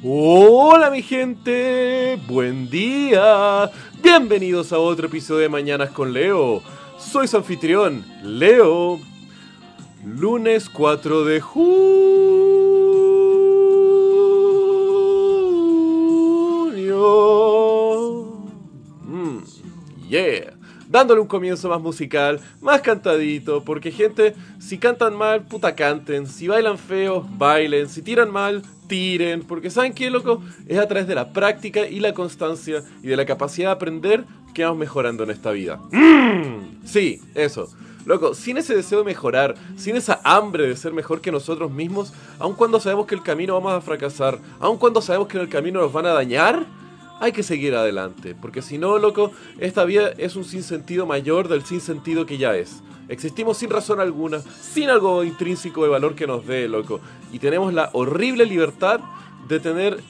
Hola mi gente, buen día. Bienvenidos a otro episodio de Mañanas con Leo. Soy su anfitrión, Leo. Lunes 4 de junio. Mm, yeah dándole un comienzo más musical, más cantadito, porque gente, si cantan mal, puta canten, si bailan feo, bailen, si tiran mal, tiren, porque ¿saben qué, loco? Es a través de la práctica y la constancia y de la capacidad de aprender que vamos mejorando en esta vida. Mm, sí, eso. Loco, sin ese deseo de mejorar, sin esa hambre de ser mejor que nosotros mismos, aun cuando sabemos que el camino vamos a fracasar, aun cuando sabemos que en el camino nos van a dañar, hay que seguir adelante, porque si no, loco, esta vida es un sinsentido mayor del sinsentido que ya es. Existimos sin razón alguna, sin algo intrínseco de valor que nos dé, loco, y tenemos la horrible libertad de tener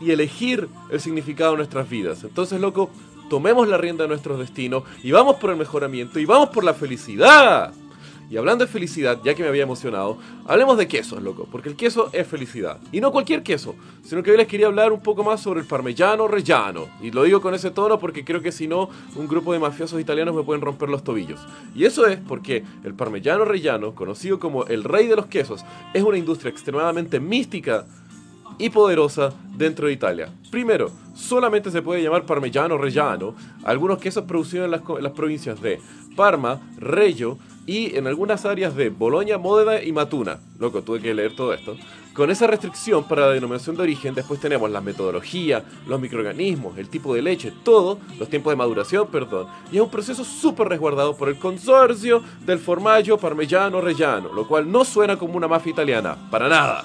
y elegir el significado de nuestras vidas. Entonces, loco, tomemos la rienda de nuestros destinos y vamos por el mejoramiento y vamos por la felicidad. Y hablando de felicidad, ya que me había emocionado, hablemos de quesos, loco, porque el queso es felicidad. Y no cualquier queso, sino que hoy les quería hablar un poco más sobre el parmellano rellano. Y lo digo con ese tono porque creo que si no, un grupo de mafiosos italianos me pueden romper los tobillos. Y eso es porque el parmellano rellano, conocido como el rey de los quesos, es una industria extremadamente mística y poderosa dentro de Italia. Primero, solamente se puede llamar parmellano rellano algunos quesos producidos en las, en las provincias de Parma, Reggio, y en algunas áreas de Bolonia, Módena y Matuna. Loco, tuve que leer todo esto. Con esa restricción para la denominación de origen, después tenemos la metodología, los microorganismos, el tipo de leche, todo, los tiempos de maduración, perdón. Y es un proceso súper resguardado por el consorcio del formaggio parmellano rellano, lo cual no suena como una mafia italiana, para nada.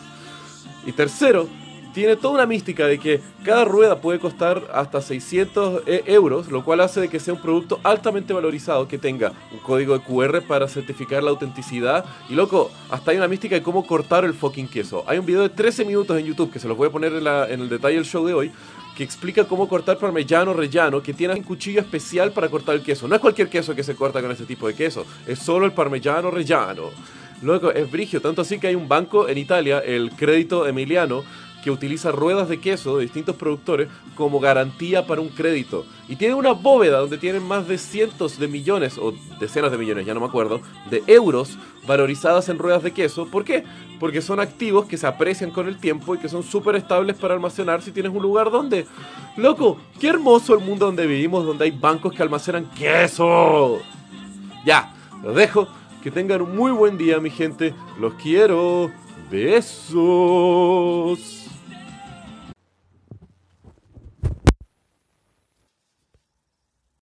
Y tercero, tiene toda una mística de que cada rueda puede costar hasta 600 eh, euros, lo cual hace de que sea un producto altamente valorizado, que tenga un código de QR para certificar la autenticidad. Y loco, hasta hay una mística de cómo cortar el fucking queso. Hay un video de 13 minutos en YouTube, que se los voy a poner en, el detalle del show de hoy, que explica cómo cortar parmellano rellano, que tiene un cuchillo especial para cortar el queso. No es cualquier queso que se corta con este tipo de queso, es solo el parmellano rellano. Luego es brigio, tanto así que hay un banco en Italia, el Crédito Emiliano, que utiliza ruedas de queso de distintos productores como garantía para un crédito. Y tiene una bóveda donde tienen más de cientos de millones, o decenas de millones, ya no me acuerdo, de euros valorizadas en ruedas de queso. ¿Por qué? Porque son activos que se aprecian con el tiempo y que son súper estables para almacenar si tienes un lugar donde... Loco, qué hermoso el mundo donde vivimos, donde hay bancos que almacenan queso. Ya, los dejo. Que tengan un muy buen día, mi gente. Los quiero. Besos.